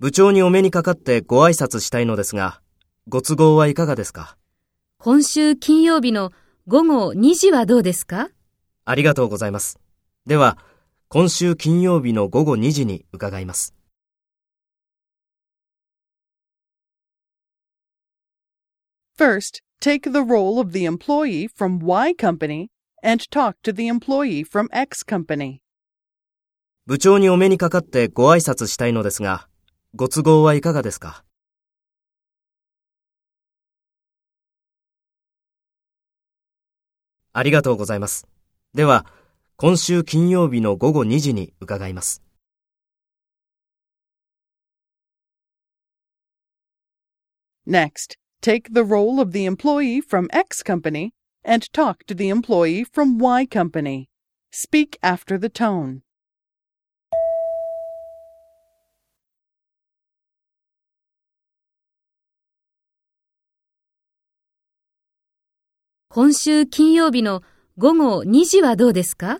部長にお目にかかってご挨拶したいのですが、ご都合はいかがですか今週金曜日の午後2時はどうですかありがとうございます。では、今週金曜日の午後2時に伺います。First, take the role of the employee from Y company and talk to the employee from X company. 部長にお目にかかってご挨拶したいのですが、ご都合はいかがですかありがとうございます。では、今週金曜日の午後2時に伺います。Next, take the role of the employee from X company and talk to the employee from Y company. Speak after the tone. 今週金曜日の午後2時はどうですか？